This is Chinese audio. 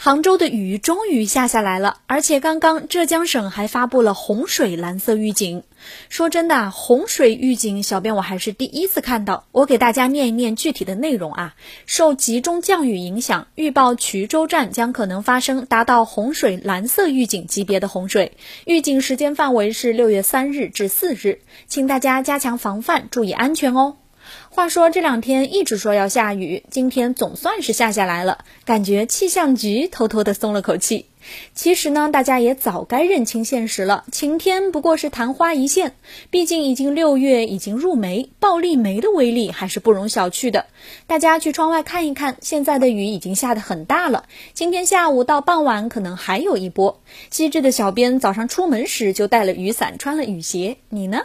杭州的雨终于下下来了，而且刚刚浙江省还发布了洪水蓝色预警。说真的，洪水预警，小编我还是第一次看到。我给大家念一念具体的内容啊。受集中降雨影响，预报衢州站将可能发生达到洪水蓝色预警级别的洪水，预警时间范围是六月三日至四日，请大家加强防范，注意安全哦。话说这两天一直说要下雨，今天总算是下下来了，感觉气象局偷偷的松了口气。其实呢，大家也早该认清现实了，晴天不过是昙花一现。毕竟已经六月，已经入梅，暴力梅的威力还是不容小觑的。大家去窗外看一看，现在的雨已经下得很大了。今天下午到傍晚可能还有一波。机智的小编早上出门时就带了雨伞，穿了雨鞋，你呢？